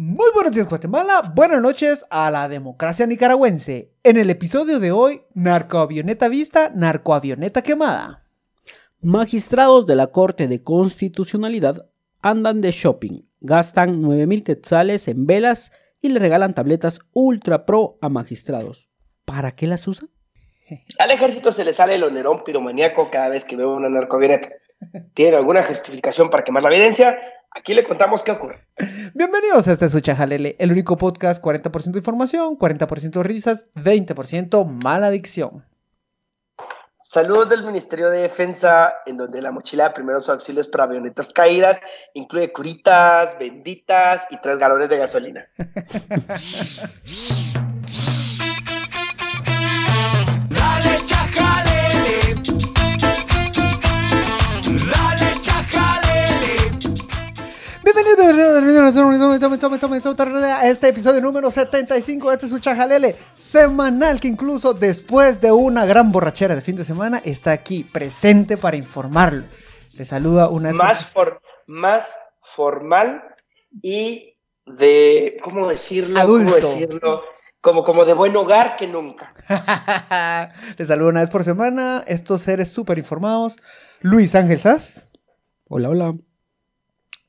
Muy buenos días Guatemala, buenas noches a la democracia nicaragüense. En el episodio de hoy, narcoavioneta vista, narcoavioneta quemada. Magistrados de la Corte de Constitucionalidad andan de shopping, gastan 9.000 quetzales en velas y le regalan tabletas Ultra Pro a magistrados. ¿Para qué las usan? Al ejército se le sale el onerón piromaníaco cada vez que ve una narcoavioneta. ¿Tiene alguna justificación para quemar la evidencia? Aquí le contamos qué ocurre. Bienvenidos a este Sucha Jalele, el único podcast 40% información, 40% risas, 20% mala adicción. Saludos del Ministerio de Defensa, en donde la mochila de primeros auxilios para avionetas caídas incluye curitas, benditas y tres galones de gasolina. este episodio número 75 de este Sucha Jalele, semanal que incluso después de una gran borrachera de fin de semana está aquí presente para informarlo. Le saluda una vez Más, for- más formal y de, ¿cómo decirlo? Adulto. ¿Cómo decirlo? Como, como de buen hogar que nunca. Les saludo una vez por semana. Estos seres súper informados. Luis Ángel Sass Hola, hola.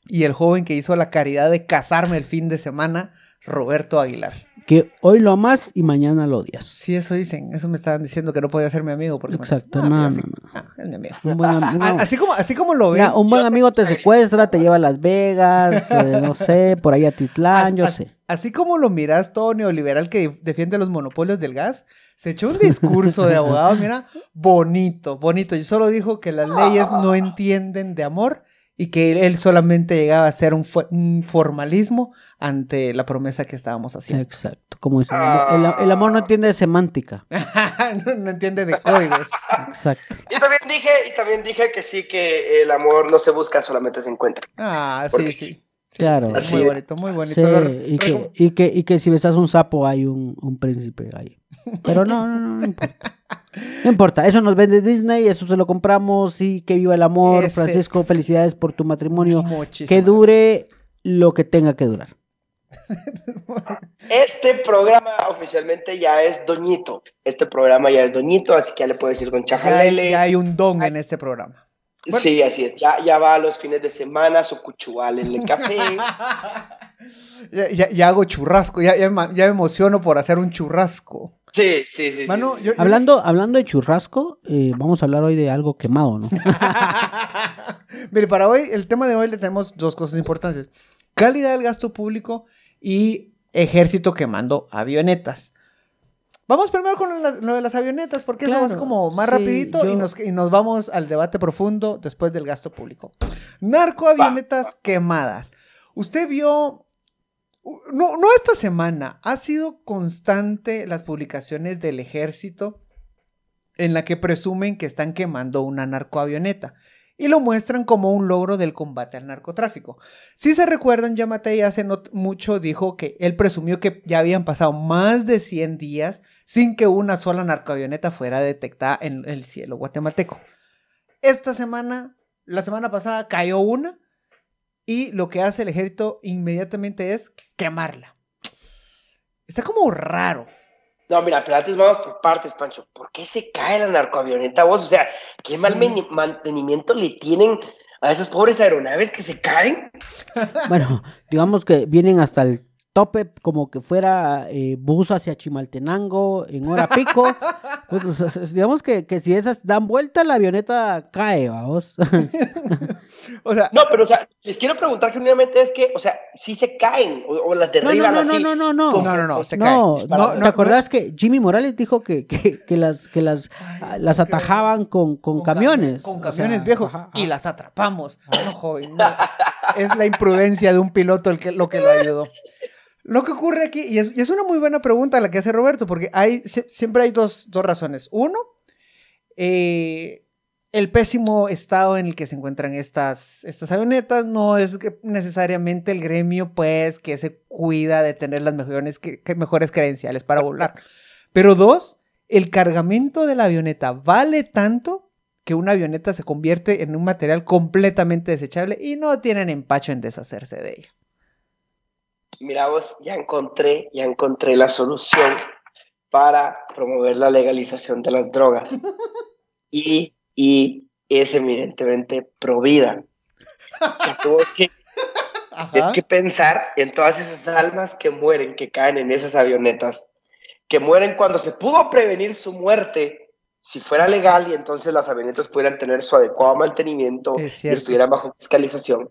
Y el joven que hizo la caridad de casarme el fin de semana, Roberto Aguilar. Que hoy lo amas y mañana lo odias. Sí, eso dicen. Eso me estaban diciendo que no podía ser mi amigo. Porque Exacto, no, no, no. Ah, es mi amigo. Un buen, am- un- Ah, Así como, así como lo ven. Mira, un buen amigo te secuestra, te lleva a Las Vegas, eh, no sé, por ahí a Titlán, yo sé. Así como lo miras todo neoliberal que defiende los monopolios del gas, se echó un discurso de abogado, mira, bonito, bonito. Y solo dijo que las leyes no entienden de amor y que él solamente llegaba a ser un, fo- un formalismo ante la promesa que estábamos haciendo. Exacto, como dice. El, amor- el- el amor no entiende de semántica. no, no entiende de códigos. Exacto. Y también dije, y también dije que sí, que el amor no se busca, solamente se encuentra. Ah, sí, Porque- sí. Sí, Claro. sí, muy bonito, muy bonito. Sí, y, que, y, que, y que si besas un sapo hay un, un príncipe ahí. Pero no, no, no, no importa. No importa, eso nos vende Disney, eso se lo compramos y que viva el amor. Ese- Francisco, felicidades por tu matrimonio. Muchísimas Que dure lo que tenga que durar. Este programa oficialmente ya es Doñito. Este programa ya es Doñito, así que ya le puede decir Don Chajalele. ya hay un don en este programa. bueno. Sí, así es. Ya, ya va a los fines de semana, su cuchual en el café. Ya, ya- ya hago churrasco, ya, ya me emociono por hacer un churrasco. Sí, sí, sí. Mano, sí. yo- yo- Hablando, hablando de churrasco, eh, vamos a hablar hoy de algo quemado, ¿no? Mire, para hoy, el tema de hoy le tenemos dos cosas importantes. Calidad del gasto público y ejército quemando avionetas. Vamos primero con la- lo de las avionetas, porque eso es como más sí, rapidito y, yo- nos, y nos vamos al debate profundo después del gasto público. Narcoavionetas quemadas. Usted vio... No, no esta semana, ha sido constante las publicaciones del ejército en la que presumen que están quemando una narcoavioneta y lo muestran como un logro del combate al narcotráfico. Si se recuerdan, Yamatei hace mucho dijo que él presumió que ya habían pasado más de 100 días sin que una sola narcoavioneta fuera detectada en el cielo guatemalteco. Esta semana, la semana pasada, cayó una y lo que hace el ejército inmediatamente es quemarla. Está como raro. No, mira, pero antes vamos por partes, Pancho. ¿Por qué se cae la narcoavioneta vos? O sea, ¿qué mal Sí. mantenimiento le tienen a esas pobres aeronaves que se caen? Bueno, digamos que vienen hasta el tope como que fuera eh, bus hacia Chimaltenango en hora pico. Pues, o sea, es- digamos que, que si esas dan vuelta, la avioneta cae, vamos. O sea, No, pero o sea, les quiero preguntar genuinamente es que, o sea, si se caen o, o las No, no, derriban no, no, así. no, no, no. como- no, no, no, se No, cae. no, no, ¿te acordás que Jimmy Morales dijo que, que, que las, que las, ah, las atajaban con, con, camiones? Con O camiones sea, viejos. ajá, Y ajá. las atrapamos. No, joven, no. Es la imprudencia de un piloto el que, lo que lo ayudó. Lo que ocurre aquí, y es, y es una muy buena pregunta la que hace Roberto, porque hay, sie- siempre hay dos, dos razones. Uno, eh, el pésimo estado en el que se encuentran estas, estas avionetas no es necesariamente el gremio, pues, que se cuida de tener las mejores, que- que mejores credenciales para volar. Pero dos, el cargamento de la avioneta vale tanto que una avioneta se convierte en un material completamente desechable y no tienen empacho en deshacerse de ella. Mira vos, ya encontré, ya encontré la solución para promover la legalización de las drogas. Y, y es eminentemente provida. Que Ajá. que pensar en todas esas almas que mueren, que caen en esas avionetas, que mueren cuando se pudo prevenir su muerte si fuera legal y entonces las avionetas pudieran tener su adecuado mantenimiento Es y estuvieran bajo fiscalización.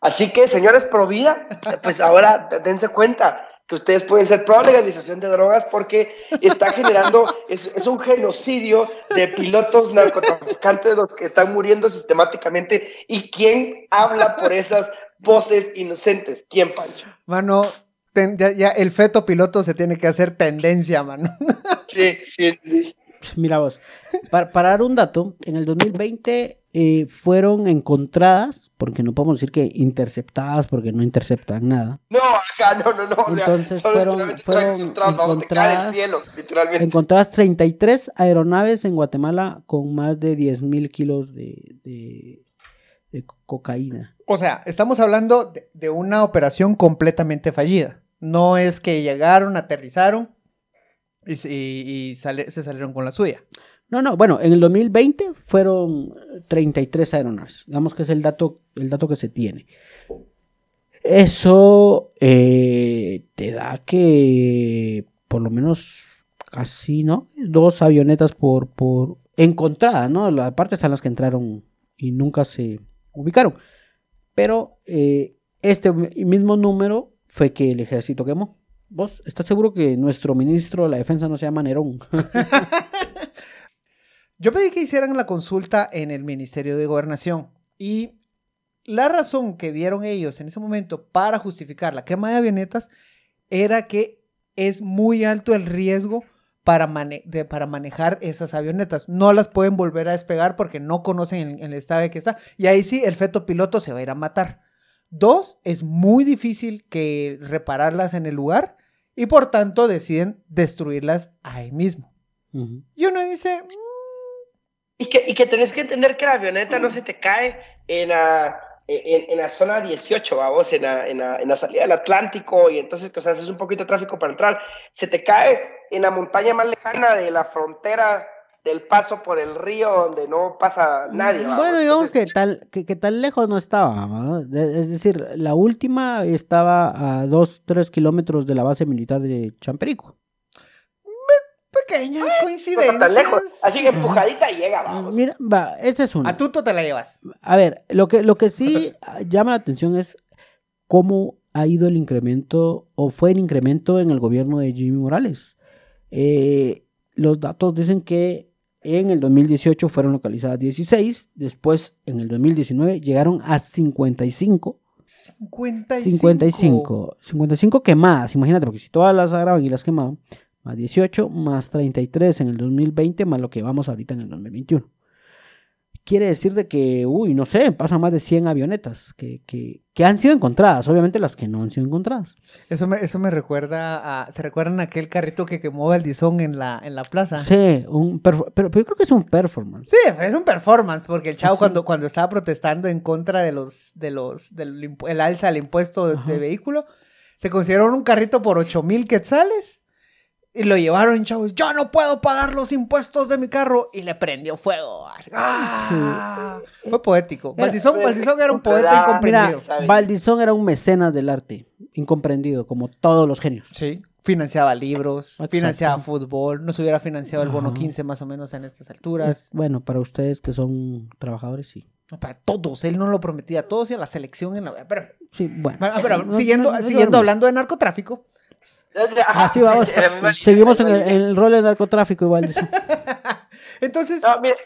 Así que, señores Provida, pues ahora dense cuenta que ustedes pueden ser pro legalización de drogas porque está generando, es, es un genocidio de pilotos narcotraficantes los que están muriendo sistemáticamente. ¿Y quién habla por esas voces inocentes? ¿Quién, Pancho? Mano, ten- ya, ya el feto piloto se tiene que hacer tendencia, mano. Sí, sí, sí. Mira vos, para, para dar un dato, en el 2020 eh, fueron encontradas, porque no podemos decir que interceptadas, porque no interceptan nada, No, acá, no, no, no. O sea, Entonces solo fueron- fueron del encontradas- cielo, literalmente. encontradas 33 aeronaves en Guatemala con más de 10 mil kilos de, de- de cocaína. O sea, estamos hablando de, de una operación completamente fallida. No es que llegaron, aterrizaron y, se- salieron con la suya. No, no, bueno, en el 2020 fueron 33 aeronaves. Digamos que es el dato, el dato que se tiene. Eso eh, te da que por lo menos casi, ¿no? Dos avionetas por, por encontradas, ¿no? Aparte están las que entraron y nunca se ubicaron. Pero eh, este mismo número fue que el ejército quemó. ¿Vos estás seguro que nuestro ministro de la defensa no se llama Nerón? Yo pedí que hicieran la consulta en el Ministerio de Gobernación y la razón que dieron ellos en ese momento para justificar la quema de avionetas era que es muy alto el riesgo para, manejar esas avionetas. No las pueden volver a despegar porque no conocen el, el estado de que está. Y ahí sí, el feto piloto se va a ir a matar. Dos, es muy difícil que repararlas en el lugar y por tanto deciden destruirlas ahí mismo. Y uno dice, Y que, y que tenés que entender que la avioneta no se te cae en la, en, en la zona 18, vamos, en la, en, la, en la salida del Atlántico, y entonces, o sea, haces un poquito de tráfico para entrar. Se te cae en la montaña más lejana de la frontera del paso por el río, donde no pasa nadie. Bueno, digamos Entonces, que tal, que, que tan lejos no estaba, Es decir, la última estaba a 2, 3 kilómetros de la base militar de Champerico. pequeñas está coincidencias. tan lejos. Así que empujadita llega, vamos. Mira, va, esa es una. A tuto te la llevas. A ver, lo que, lo que sí llama la atención es cómo ha ido el incremento, o fue el incremento en el gobierno de Jimmy Morales. Eh, los datos dicen que en el 2018 fueron localizadas 16, después en el 2019 llegaron a 55. 55. 55. 55 quemadas, imagínate, porque si todas las agarraban y las quemaban, más 18, más 33 en el 2020, más lo que vamos ahorita en el 2021. Quiere decir de que, uy, no sé, pasan más de 100 avionetas que, que, que han sido encontradas, obviamente las que no han sido encontradas. Eso me, eso me recuerda a. ¿Se recuerdan aquel carrito que quemó Valdizón en la, en la plaza? Sí, un pero, pero yo creo que es un performance. Sí, es un performance, porque el chavo Sí. cuando, cuando estaba protestando en contra de los, de los, del el alza del impuesto de, de vehículo, se consiguieron un carrito por 8 mil quetzales y lo llevaron, chavos. Yo no puedo pagar los impuestos de mi carro y le prendió fuego. Así, ¡ah! Fue poético. Era- Valdizón, Valdizón era un poeta Mira, incomprendido. sabe. Valdizón era un mecenas del arte, incomprendido, como todos los genios. Sí. Financiaba libros, Exacto. financiaba fútbol, nos hubiera financiado el bono Ajá. 15 más o menos en estas alturas. Bueno, para ustedes que son trabajadores, sí. Para todos, él no lo prometía a todos y a la selección en la... Pero, Sí, bueno. Ah, pero No- siguiendo, no- no siguiendo hablando de narcotráfico, ajá, Así vamos. misma Seguimos en el, misma en el rol de narcotráfico igual. entonces, No, mire,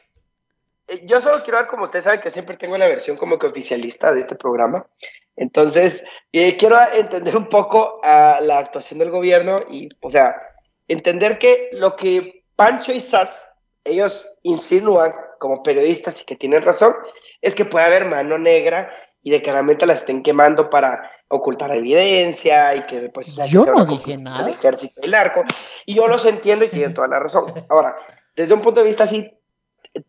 eh, yo solo quiero dar, como ustedes saben, que siempre tengo la versión como que oficialista de este programa. Entonces, eh, quiero entender un poco a la actuación del gobierno y, o sea, entender que lo que Pancho y Sass, ellos insinúan como periodistas y que tienen razón, es que puede haber mano negra y de que realmente la estén quemando para ocultar evidencia y que pues o sea, que Yo sea no dije nada. del ejército y el narco y yo los entiendo y tienen toda la razón ahora desde un punto de vista así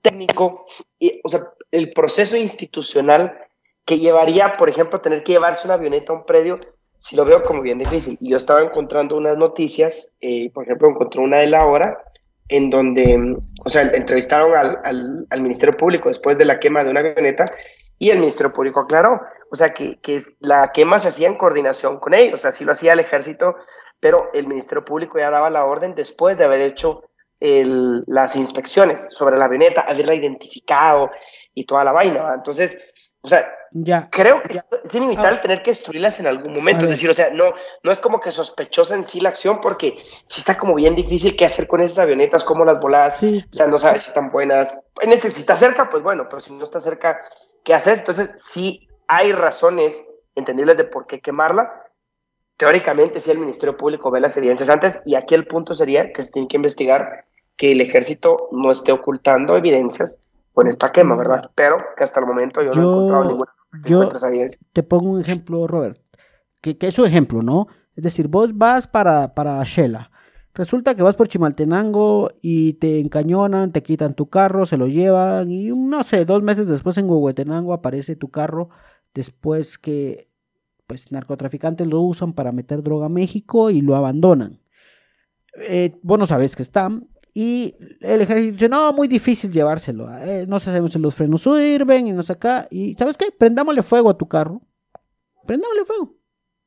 técnico y, o sea el proceso institucional que llevaría por ejemplo tener que llevarse una avioneta a un predio sí lo veo como bien difícil. Y yo estaba encontrando unas noticias, eh, por ejemplo, encontré una de la hora, en donde, o sea, entrevistaron al, al, al Ministerio Público después de la quema de una avioneta y el Ministerio Público aclaró, o sea, que, que la quema se hacía en coordinación con ellos, o sea, sí lo hacía el ejército, pero el Ministerio Público ya daba la orden después de haber hecho el, las inspecciones sobre la avioneta, haberla identificado y toda la vaina. ¿va? Entonces, o sea, Ya. creo que es, es inevitable tener que destruirlas en algún momento. Es decir, o sea, no, no es como que sospechosa en sí la acción, porque sí está como bien difícil qué hacer con esas avionetas, cómo las voladas. Sí, O sea, no sabes si están buenas. En este, si está cerca, pues bueno, pero si no está cerca, ¿qué haces? Entonces, sí hay razones entendibles de por qué quemarla. Teóricamente, sí, el Ministerio Público ve las evidencias antes, y aquí el punto sería que se tiene que investigar que el ejército no esté ocultando evidencias con esta quema, ¿verdad? Pero que hasta el momento yo, no he encontrado ninguna yo- te pongo un ejemplo, Robert, que, que es un ejemplo, ¿no? Es decir, vos vas para, para Shela. Resulta que vas por Chimaltenango y te encañonan, te quitan tu carro, se lo llevan y no sé, dos meses después en Huehuetenango aparece tu carro después que pues narcotraficantes lo usan para meter droga a México y lo abandonan. Eh, vos no sabes que están y el ejército dice, no, muy difícil llevárselo, eh, no sabemos si los frenos sirven y no sé acá, y ¿sabes qué? Prendámosle fuego a tu carro, prendámosle fuego,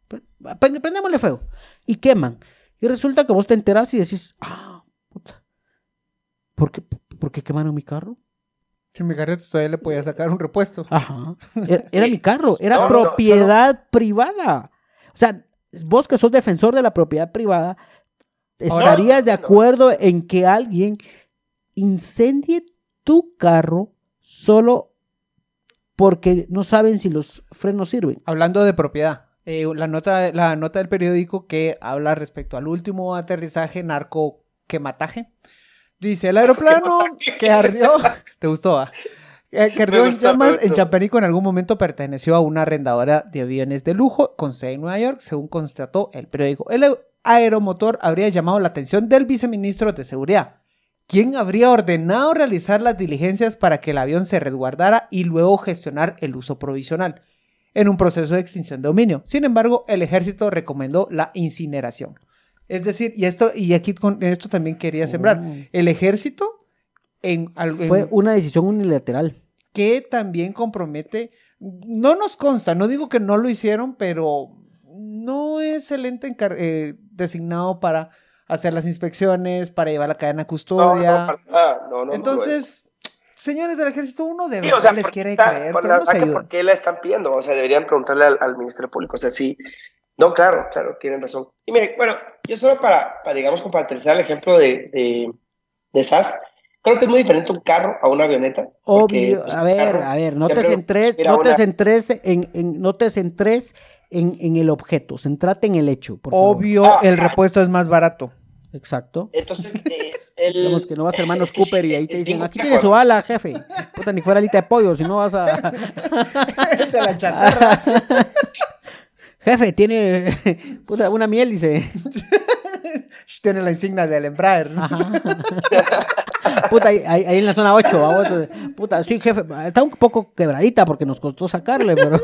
Pre- pre- prendémosle fuego, y queman, y resulta que vos te enterás y decís, ah, puta, ¿por qué, por qué quemaron mi carro? Si mi carrito todavía le podía sacar un repuesto. Ajá. Era, mi carro, era No, no, no, propiedad privada. O sea, vos que sos defensor de la propiedad privada, estarías de no. acuerdo en que alguien incendie tu carro solo porque no saben si los frenos sirven. Hablando de propiedad, eh, la, nota, la nota del periódico que habla respecto al último aterrizaje narco quemataje. Dice, el aeroplano que ardió... ¿Te gustó? ah? Eh, que ardió en llamas en en algún momento perteneció a una arrendadora de aviones de lujo con sede en Nueva York, según constató el periódico. El aer- aeromotor habría llamado la atención del viceministro de Seguridad, quien habría ordenado realizar las diligencias para que el avión se resguardara y luego gestionar el uso provisional en un proceso de extinción de dominio. Sin embargo, el ejército recomendó la incineración. Es decir, y esto y aquí con en esto también quería sembrar, Oh. el ejército en, Fue una decisión unilateral. que también compromete, no nos consta, no digo que no lo hicieron, pero no es el ente eh, designado para hacer las inspecciones, para llevar la cadena No, no, custodia. para nada, no, no, no. Entonces, señores del ejército, uno de Sí, verdad o sea, les ¿por quiere está- creer por la. ¿Por qué la están pidiendo? O sea, deberían preguntarle al, al Ministerio Público. O sea, sí. No, claro, claro, tienen razón. Y mire, bueno, yo solo para, para digamos, aterrizar el ejemplo de, de, de SAS, creo que es muy diferente un carro a una avioneta. porque, Obvio, pues, a ver, carro a ver, no te centres, no te centres en, en- no te centres en, en el objeto, centrate en el hecho, por favor. Obvio, Ah, el repuesto es más barato. Exacto. Entonces, eh, el, Digamos que no vas hermanos es Cooper sí, y ahí te dicen, aquí complejo, tiene su bala, jefe. Puta, ni fuera alita de pollo, si no vas a... de la chatarra. jefe, tiene puta, una miel, dice. Tiene la insignia del Embraer. Puta, ahí, ahí- ahí en la zona 8, vamos. Puta, sí, jefe, está un poco quebradita porque nos costó sacarle, pero...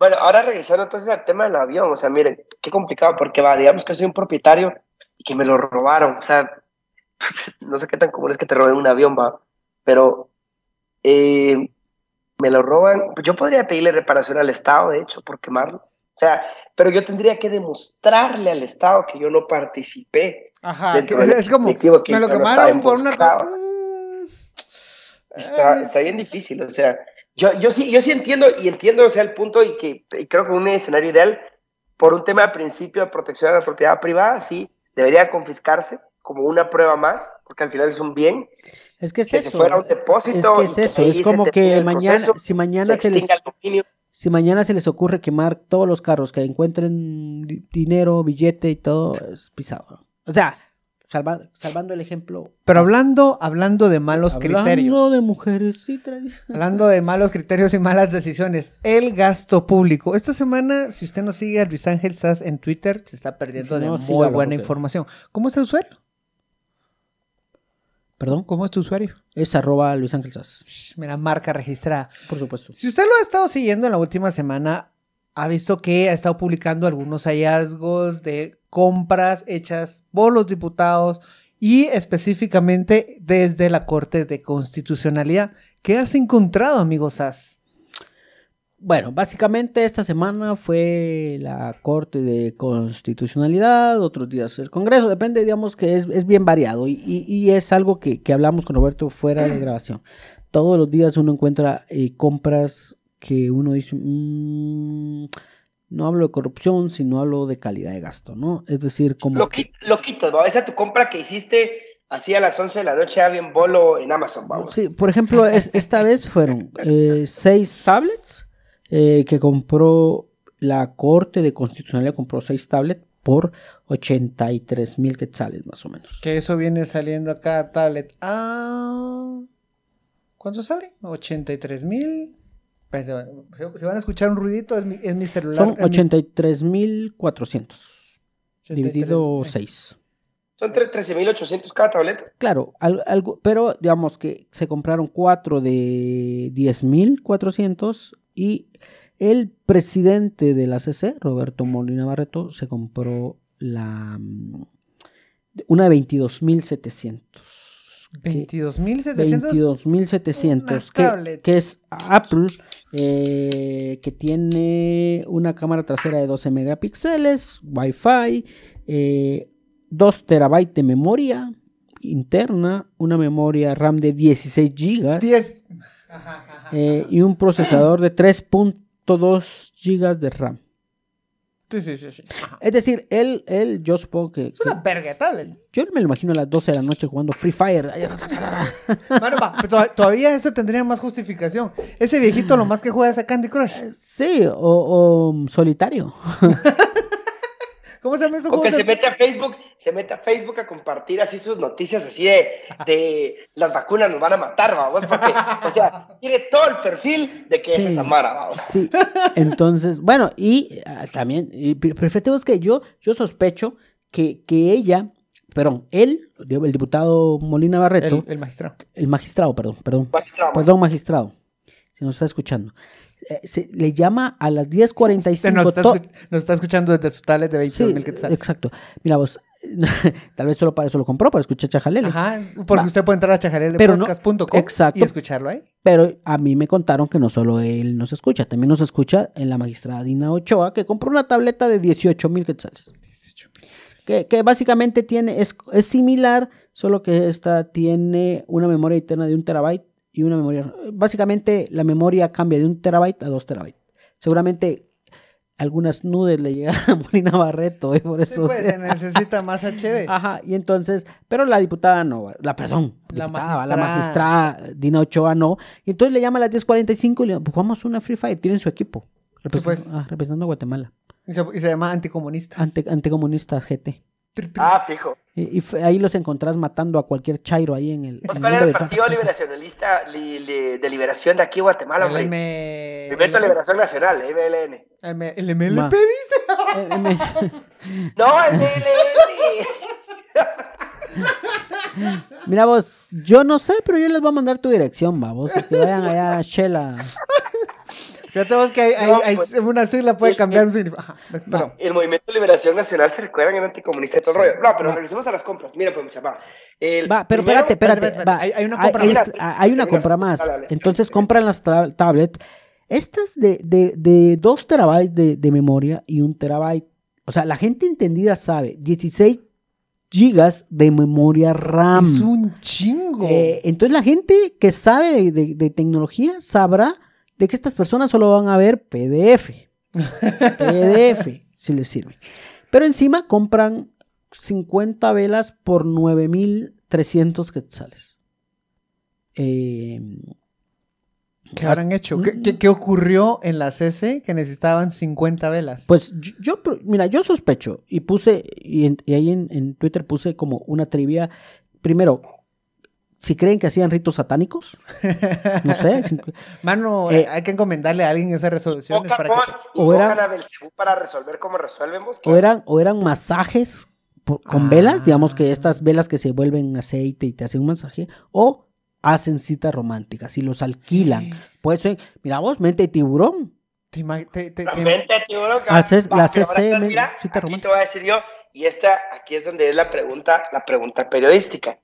Bueno, ahora regresando entonces al tema del avión, o sea, miren, qué complicado, porque va, digamos que soy un propietario y que me lo robaron, o sea, no sé qué tan común es que te roben un avión, va, pero eh, me lo roban, yo podría pedirle reparación al Estado, de hecho, por quemarlo, o sea, pero yo tendría que demostrarle al Estado que yo no participé. Ajá, que es como, que me lo no quemaron por una involucrado. Está, está bien difícil, o sea, yo, yo sí, yo sí entiendo y entiendo, o sea, el punto y que y creo que un escenario ideal, por un tema de principio de protección de la propiedad privada, sí, debería confiscarse como una prueba más, porque al final es un bien, Es que es que eso. se fuera un depósito. Es que es eso, es como que mañana, proceso, si mañana se se les, si mañana se les ocurre quemar todos los carros que encuentren di- dinero, billete y todo, es pisado. O sea, salva- salvando el ejemplo. Pero hablando, hablando de malos hablando criterios. de mujeres tra- Hablando de malos criterios y malas decisiones, el gasto público. Esta semana, si usted no sigue a Luis Ángel Sass en Twitter, se está perdiendo no, de muy buena información. ¿Cómo es tu usuario? Perdón, ¿Cómo es tu usuario? es arroba Luis Ángel Sass, Mira, marca registrada. por supuesto. Si usted lo ha estado siguiendo en la última semana, ha visto que ha estado publicando algunos hallazgos de compras hechas por los diputados y específicamente desde la Corte de Constitucionalidad. ¿Qué has encontrado, amigo Sass? Bueno, básicamente esta semana fue la Corte de Constitucionalidad, otros días el Congreso, depende, digamos que es, es bien variado y, y- es algo que, que hablamos con Roberto fuera de grabación. Todos los días uno encuentra eh, compras que uno dice, "Mm, no hablo de corrupción, sino hablo de calidad de gasto, ¿no? Es decir, como... Lo, que- lo quitas, ¿va? Esa tu compra que hiciste así a las 11 de la noche, ya bien bolo en Amazon, vamos. Sí, por ejemplo, es- esta vez fueron eh, seis tablets eh, que compró la Corte de Constitucionalidad, compró seis tablets por 83 mil quetzales más o menos. Que eso viene saliendo acá tablet. Ah, ¿Cuánto sale? 83 mil. Pues, se, van a escuchar un ruidito, es mi, es mi celular. Son es mi- 83 mil 400 83,000. dividido 6. Son tre- 13.800 cada tableta. Claro, al- algo, pero digamos que se compraron cuatro de 10.400 y el presidente de la CC, Roberto Molina Barreto, se compró la mm, una de 22.700. que- 22,700. 22.700, Una que, que es Apple, eh, que tiene una cámara trasera de 12 megapíxeles, Wi-Fi, eh, 2 terabytes de memoria interna, una memoria RAM de 16 gigas 10. eh, y un procesador de 3.2 gigas de RAM. Sí, sí, sí. sí. Es decir, él, él yo supongo que, Es una verga yo me lo imagino a las 12 de la noche jugando Free Fire. Mano, va, pero to- todavía eso tendría más justificación. Ese viejito lo más que juega es a Candy Crush. Sí, o, o, um, solitario. ¿Cómo se llama eso? O que se mete a Facebook, se mete a Facebook a compartir así sus noticias así de, de las vacunas nos van a matar, vamos, porque, o sea, tiene todo el perfil de que Sí. es esa mara, vamos. Sí, entonces, bueno, y ah, también, y, pero pero fíjate vos que yo, yo sospecho que, que ella, perdón, él, el diputado Molina Barreto, El, el magistrado. el magistrado, perdón, perdón, Magistrado, perdón, magistrado, si nos está escuchando, eh, se, le llama a las 10.45. Nos está, nos está escuchando desde su tablet de 22 Sí, mil quetzales. exacto. Mira vos, tal vez solo para eso lo compró, para escuchar Chajalele. Ajá, porque Va. usted puede entrar a Pero no- y escucharlo ahí. Pero a mí me contaron que no solo él nos escucha, también nos escucha en la magistrada Dina Ochoa, que compró una tableta de 18 mil quetzales. Que, que básicamente tiene, es, es similar, solo que esta tiene una memoria interna de un terabyte y una memoria. Básicamente la memoria cambia de un terabyte a dos terabytes. Seguramente algunas nudes le llegan a Molina Barreto, ¿eh? por Sí, eso. pues se necesita más HD. Ajá, y entonces, pero la diputada no, la perdón, La diputada, la magistrada. magistrada Dina Ochoa no, y entonces le llama a las 10.45 y le dice, pues jugamos una Free Fire, tienen su equipo, representando, pues. ah, representando a Guatemala, Y se, y se llama anticomunista. ante, anticomunistas GT. Ah, fijo. Y, y fue- ahí los encontrás matando a cualquier chairo ahí en el... Pues, en ¿Cuál el era el Partido. Liberacionalista li- li- de Liberación de aquí, Guatemala, el? M... Movimiento de Liberación Nacional, MLN. El, M- el MLP Ma. dice. Me- No, MLN. Mira vos, yo no sé, pero yo les voy a mandar tu dirección, va, vos, que vayan allá a Shela. Fíjate vos que hay, hay- No, hay- pues, una sigla puede el- cambiar un significado. El Movimiento de Liberación Nacional se recuerdan en anticomunista y todo el rollo. No, pero regresemos a las compras. Mira, pues. El Va, pero primero- espérate, espérate. espérate, espérate, va, hay- hay una hay- compra hay, más. hay una compra compra, más. dale, dale. Entonces compran las ta- tablets. Estas de, de, de 2 terabytes de, de memoria y un terabyte. O sea, la gente entendida sabe, 16 gigas de memoria RAM. Es un chingo. Eh, entonces la gente que sabe de, de- de tecnología sabrá de que estas personas solo van a ver PDF. PDF, si les sirve. Pero encima compran 50 velas por 9.300 quetzales. Eh, ¿Qué habrán hecho? ¿Qué, qué, qué ocurrió en la CC que necesitaban 50 velas? Pues yo, yo- mira, yo sospecho y puse, y, en- y ahí en, en Twitter puse como una trivia. Primero, si creen que hacían ritos satánicos, no sé, si- Mano, Eh, hay que encomendarle a alguien esas resoluciones para que... o invocan era- a Belcebú para resolver cómo resolvemos. o eran, o eran masajes por- con Ah. velas, digamos que estas velas que se vuelven aceite y te hacen un masaje, o hacen citas románticas y los alquilan. Puede ser, mira vos, mente de tiburón. Te te- te- te- Realmente, tiburón, C- va, la CCM, mira, sí aquí remonta. te voy a decir yo, y esta, aquí es donde es la pregunta, la pregunta periodística.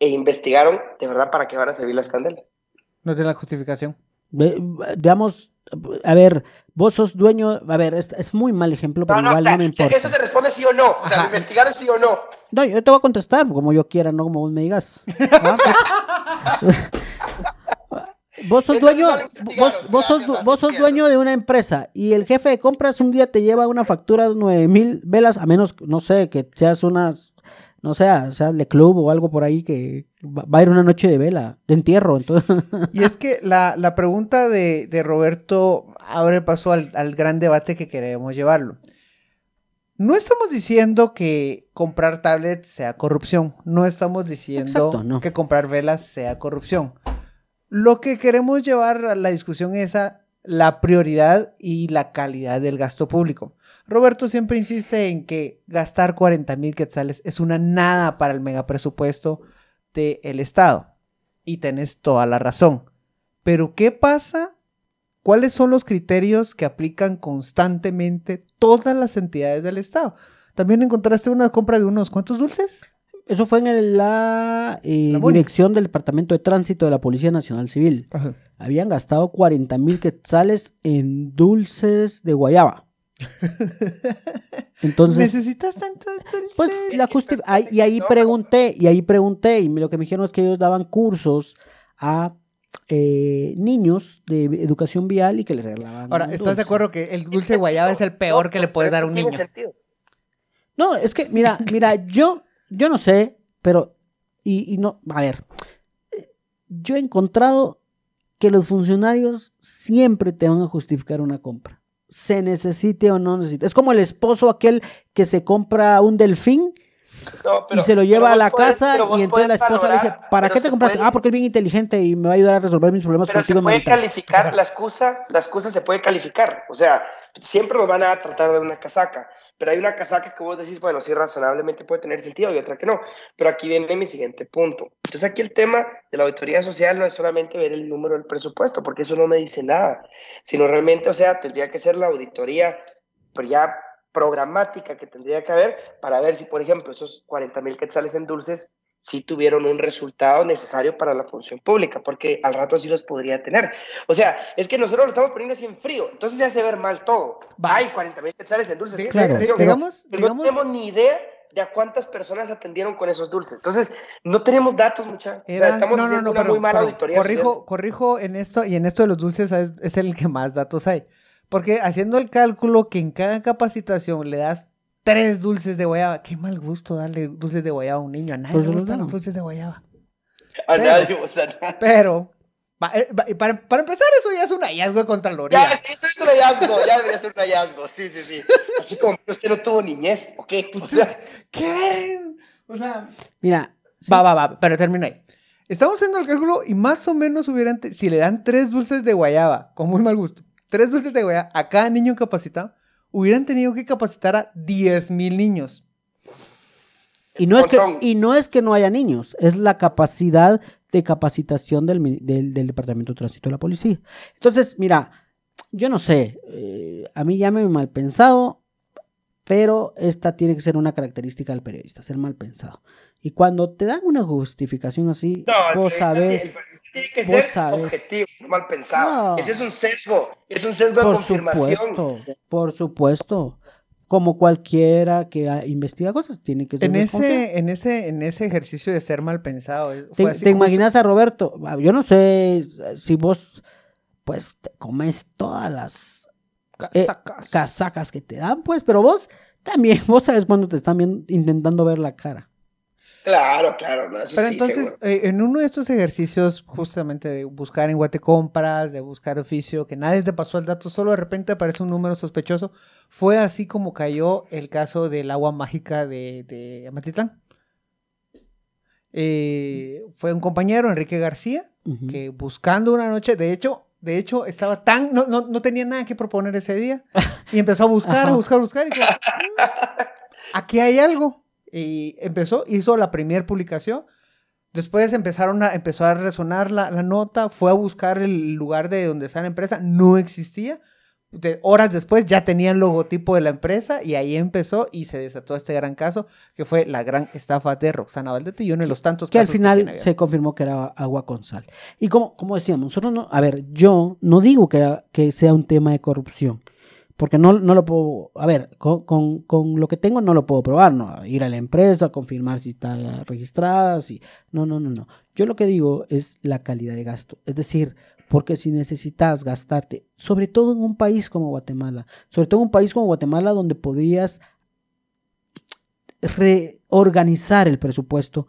E investigaron, de verdad, para qué van a servir las candelas. no tiene la justificación. Ve- digamos, a ver, vos sos dueño, a ver, es, es muy mal ejemplo, pero No, no, igual o sea, no me importa. eso se responde sí o no. O sea, Ajá. investigaron sí o no. No, yo te voy a contestar como yo quiera, no como vos me digas. ¿Ah? vos sos dueño, vos, vos sos, vos sos dueño de una empresa y el jefe de compras un día te lleva una factura de nueve mil velas, a menos, no sé, que seas unas, no sea Le Club o algo por ahí que va va a ir una noche de vela, de entierro, entonces. Y es que la, la pregunta de, de Roberto abre paso al, al gran debate que queremos llevarlo. No estamos diciendo que comprar tablets sea corrupción. No estamos diciendo Exacto, no. que comprar velas sea corrupción. Lo que queremos llevar a la discusión es a la prioridad y la calidad del gasto público. Roberto siempre insiste en que gastar 40 mil quetzales es una nada para el megapresupuesto del Estado. Y tenés toda la razón. Pero ¿qué pasa? ¿Cuáles son los criterios que aplican constantemente todas las entidades del Estado? También encontraste una compra de unos cuantos dulces. Eso fue en el- la, eh, La dirección del Departamento de Tránsito de la Policía Nacional Civil. Habían gastado 40 mil quetzales en dulces de guayaba. Entonces, ¿Necesitas tantos dulces? pues la justi- ahí- y ahí pregunté, y ahí pregunté, y lo que me dijeron es que ellos daban cursos a eh, niños de educación vial y que les regalaban. Ahora, ¿estás de dulce. acuerdo que el dulce guayaba es el peor No, que le puedes dar a un niño? sentido. No, es que, mira, mira, yo, yo no sé, pero, y, y no, a ver, yo he encontrado que los funcionarios siempre te van a justificar una compra, se necesite o no necesite. Es como el esposo aquel que se compra un delfín No, pero- y se lo lleva a la casa y entonces la esposa le dice, ¿para qué te se compraste? puede- Ah, porque es bien inteligente y me va a ayudar a resolver mis problemas Pero se contigo puede maritales". calificar, la excusa, la excusa se puede calificar. O sea, siempre nos van a tratar de una casaca, pero hay una casaca que vos decís, bueno, sí, razonablemente puede tener sentido y otra que no. Pero aquí viene mi siguiente punto. Entonces aquí el tema de la auditoría social no es solamente ver el número del presupuesto, porque eso no me dice nada, sino realmente, o sea, tendría que ser la auditoría, ya programática que tendría que haber para ver si, por ejemplo, esos 40 mil quetzales en dulces sí tuvieron un resultado necesario para la función pública, porque al rato sí los podría tener. O sea, es que nosotros lo estamos poniendo así en frío, entonces se hace ver mal todo. Va. Hay 40 mil quetzales en dulces. De- Claro, de- digamos, Pero digamos, no tenemos ni idea de a cuántas personas atendieron con esos dulces. Entonces, no tenemos datos, muchachos. O sea, estamos no, no, haciendo no, una pero- muy mala pero auditoría. corrijo, social. corrijo en esto, y en esto de los dulces es, es el que más datos hay. Porque haciendo el cálculo que en cada capacitación le das tres dulces de guayaba, qué mal gusto darle dulces de guayaba a un niño. A nadie Pues le gustan no. los dulces de guayaba. A pero- nadie, o sea, nada. Pero, eh, para, para empezar, eso ya es un hallazgo de Contraloría. Ya, sí, eso es un hallazgo, ya debería ser un hallazgo, sí, sí, sí. Así como que usted no tuvo niñez, ¿ok? O sea, ¡Qué verga! O sea, Mira, sí, va, va, va, pero termina ahí. Estamos haciendo el cálculo y más o menos hubieran, si le dan tres dulces de guayaba, con muy mal gusto, tres dulces de guayaba a cada niño capacitado, hubieran tenido que capacitar a 10 mil niños. Y no, es que, y no es que no haya niños, es la capacidad de capacitación del, del, del Departamento de Tránsito de la Policía. Entonces, mira, yo no sé, eh, a mí ya me he mal pensado, pero esta tiene que ser una característica del periodista, ser mal pensado. Y cuando te dan una justificación así, no, vos sabés, el tiene que ser sabés. objetivo, mal pensado. No. Ese es un sesgo, es un sesgo de por confirmación. supuesto, por supuesto, como cualquiera que investiga cosas, tiene que ser En ese, en, ese, en ese ejercicio de ser mal pensado, ¿Te, así imaginas a Roberto? Ah, Yo no sé si vos, pues, te comes todas las eh, Casacas. casacas que te dan, pues, pero vos también, vos sabes cuando te están viendo- intentando ver la cara. Claro, claro, no, eso Pero sí, entonces, eh, en uno de estos ejercicios, justamente de buscar en Guatecompras, de buscar oficio, que nadie te pasó el dato, solo de repente aparece un número sospechoso, fue así como cayó el caso del agua mágica de, de Amatitlán. Eh, fue un compañero, Enrique García, que buscando una noche, de hecho, de hecho, estaba tan, no, no, no tenía nada que proponer ese día, y empezó a buscar, a buscar, a buscar, y dijo, "Mm, aquí hay algo. Y empezó, hizo la primera publicación. Después empezaron a, empezó a resonar la, la nota, fue a buscar el lugar de donde está la empresa, no existía. de- horas después ya tenía el logotipo de la empresa y ahí empezó y se desató este gran caso que fue la gran estafa de Roxana Valdete y uno de los tantos que al final abierto. se confirmó que era agua con sal. Y como, como decíamos, nosotros no, a ver, yo no digo que, que sea un tema de corrupción, porque no, no lo puedo, a ver, con, con- con lo que tengo no lo puedo probar, no, ir a la empresa, confirmar si está registrada, si, no, no, no, no. Yo lo que digo es la calidad de gasto, es decir, porque si necesitas gastarte, sobre todo en un país como Guatemala, sobre todo en un país como Guatemala donde podrías reorganizar el presupuesto,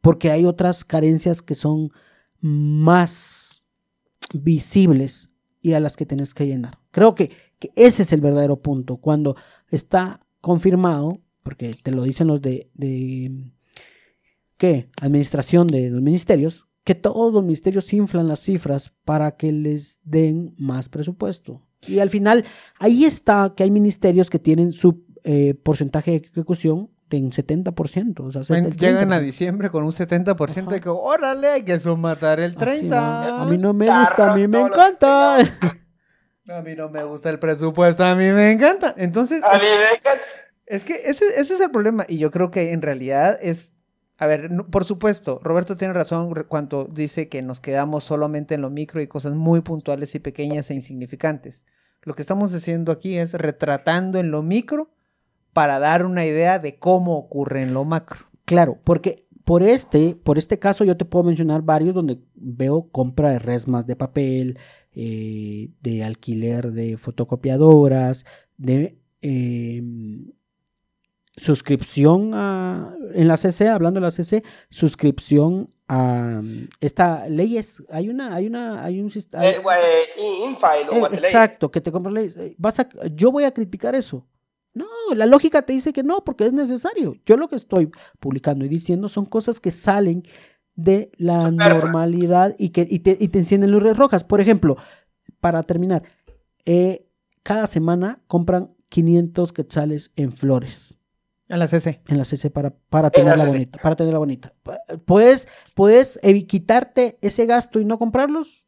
porque hay otras carencias que son más visibles y a las que tienes que llenar. Creo que, que ese es el verdadero punto, cuando está confirmado, porque te lo dicen los de, de ¿qué? Administración de los ministerios, que todos los ministerios inflan las cifras para que les den más presupuesto. Y al final, ahí está que hay ministerios que tienen su eh, porcentaje de ejecución en 70%. O sea, Ven, el Llegan a 30%. diciembre con un 70% Ajá. de que, órale, hay que sumatar el Así, 30. ¿no? A mí no me Charro, gusta, a mí me encanta. A mí no me gusta el presupuesto, a mí me encanta. Entonces, A es- mí me encanta. Es que ese, ese es el problema y yo creo que en realidad es, a ver, no- por supuesto, Roberto tiene razón cuando dice que nos quedamos solamente en lo micro y cosas muy puntuales y pequeñas e insignificantes. Lo que estamos haciendo aquí es retratando en lo micro para dar una idea de cómo ocurre en lo macro. Claro, porque por este, por este caso yo te puedo mencionar varios donde veo compra de resmas de papel, eh, de alquiler de fotocopiadoras, de eh, suscripción a, en la CC, hablando de la CC, suscripción a esta leyes, hay una, hay una, hay un sistema. Eh, Eh, Guateleyes. exacto, que te compras leyes. Eh, Vas a, yo voy a criticar eso. No, la lógica te dice que no, porque es necesario. Yo lo que estoy publicando y diciendo son cosas que salen de la normalidad y que y te, y te encienden luces rojas. Por ejemplo, para terminar, eh, cada semana compran 500 quetzales en flores En la CC. en la CC para, para En la tenerla bonita. Para tenerla bonita. ¿Puedes, puedes quitarte ese gasto y no comprarlos?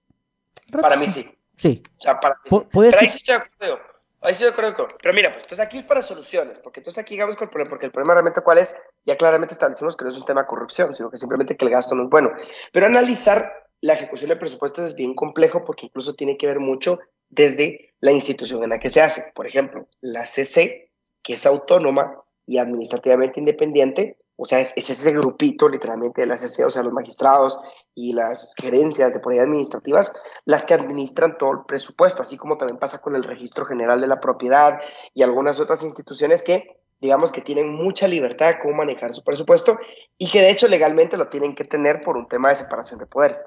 Para mí sí. Sí. O sea, para mí sí. Pu- puedes Pero ahí qui- sí estoy de acuerdo. Ahí sí de acuerdo. con- Pero mira, pues entonces aquí es para soluciones, porque entonces aquí llegamos con el problema, porque el problema realmente cuál es, ya claramente establecimos que no es un tema de corrupción, sino que simplemente que el gasto no es bueno. Pero analizar la ejecución de presupuestos es bien complejo porque incluso tiene que ver mucho desde la institución en la que se hace. Por ejemplo, la CC, que es autónoma y administrativamente independiente, o sea, es, es ese grupito literalmente de la CC, o sea, los magistrados y las gerencias de por ahí administrativas, las que administran todo el presupuesto, así como también pasa con el registro general de la propiedad y algunas otras instituciones que, digamos, que tienen mucha libertad de cómo manejar su presupuesto y que de hecho legalmente lo tienen que tener por un tema de separación de poderes.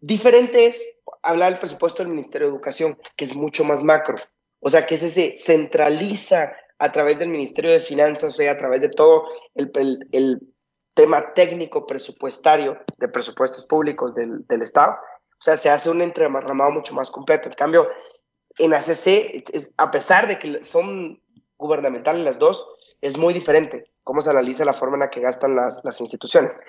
Diferente es hablar del presupuesto del Ministerio de Educación, que es mucho más macro, o sea, que ese se centraliza a través del Ministerio de Finanzas, o sea, a través de todo el, el- tema técnico presupuestario de presupuestos públicos del, del Estado. O sea, se hace un entramado mucho más completo. En cambio, en ACC, a pesar de que son gubernamentales las dos, es muy diferente cómo se analiza la forma en la que gastan las, las instituciones.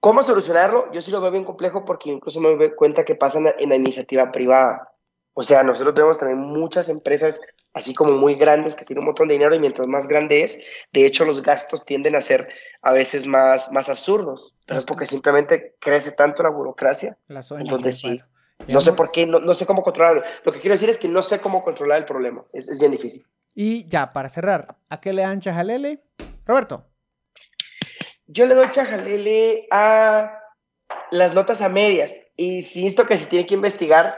¿Cómo solucionarlo? Yo sí lo veo bien complejo porque incluso me doy cuenta que pasan en la iniciativa privada. O sea, nosotros vemos también muchas empresas así como muy grandes que tienen un montón de dinero y mientras más grande es, de hecho los gastos tienden a ser a veces más, más absurdos, pero es porque simplemente crece tanto la burocracia. Las ONG, Entonces sí. bueno. No sé por qué, no, no sé cómo controlarlo. Lo que quiero decir es que no sé cómo controlar el problema. Es, es bien difícil. Y ya, para cerrar, ¿a qué le dan chajalele? Roberto. Yo le doy chajalele a las notas a medias. Insisto que se tiene que investigar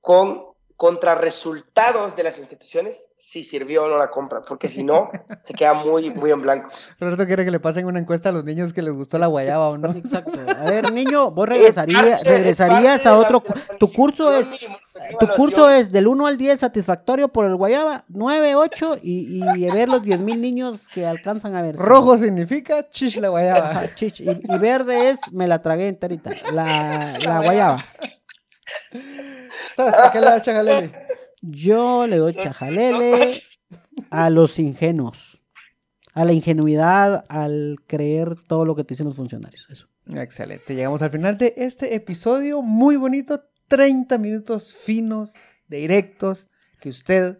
con contrarresultados de las instituciones si sirvió o no la compra, porque si no, se queda muy, muy en blanco. Roberto quiere que le pasen una encuesta a los niños que les gustó la guayaba o no. Exacto. A ver, niño, vos Es regresarías, parte- a otro. la Tu curso es, y tu curso es del 1 al 10 satisfactorio por el Guayaba, 9, 8 y, y ver los 10 mil niños que alcanzan a ver. Rojo significa chish la guayaba. Chich, y, y verde es me la tragué enterita. La, la Guayaba. ¿Sabes a qué le da chajalele? Yo le doy chajalele a los ingenuos. A la ingenuidad, al creer todo lo que te dicen los funcionarios. Eso. Excelente. Llegamos al final de este episodio muy bonito. 30 minutos finos, directos, que usted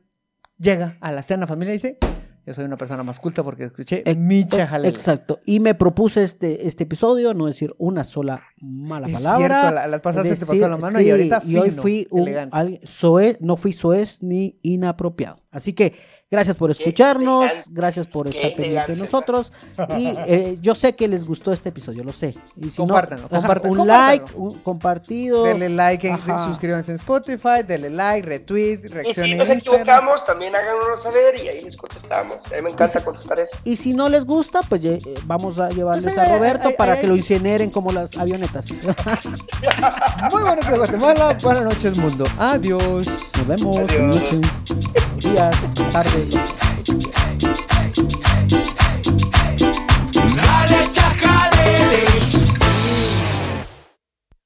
llega a la cena familiar y dice, yo soy una persona más culta porque escuché Ex- Micha Jalele. Exacto. Y me propuse este, este episodio no decir una sola mala Es palabra. cierto, la- las pasadas se te pasó decir- la mano y ahorita y hoy fui un elegante. alguien- soez- no fui soez ni inapropiado. Así que gracias por escucharnos, gracias por estar pendiente de nosotros. Y eh, yo sé que les gustó este episodio, lo sé. Y si Compártanlo, no, un compártanlo. like, un compartido. Denle like, en- suscríbanse en Spotify, denle like, retweet, Y reacción si nos Instagram. equivocamos, también háganos saber y ahí les contestamos. A mí me encanta contestar eso. Y si no les gusta, pues eh, vamos a llevarles Pues, a eh, Roberto para que lo incineren como las avionetas. Muy buenas de Guatemala, buenas noches mundo. Adiós. Nos vemos. Adiós. días, tardes.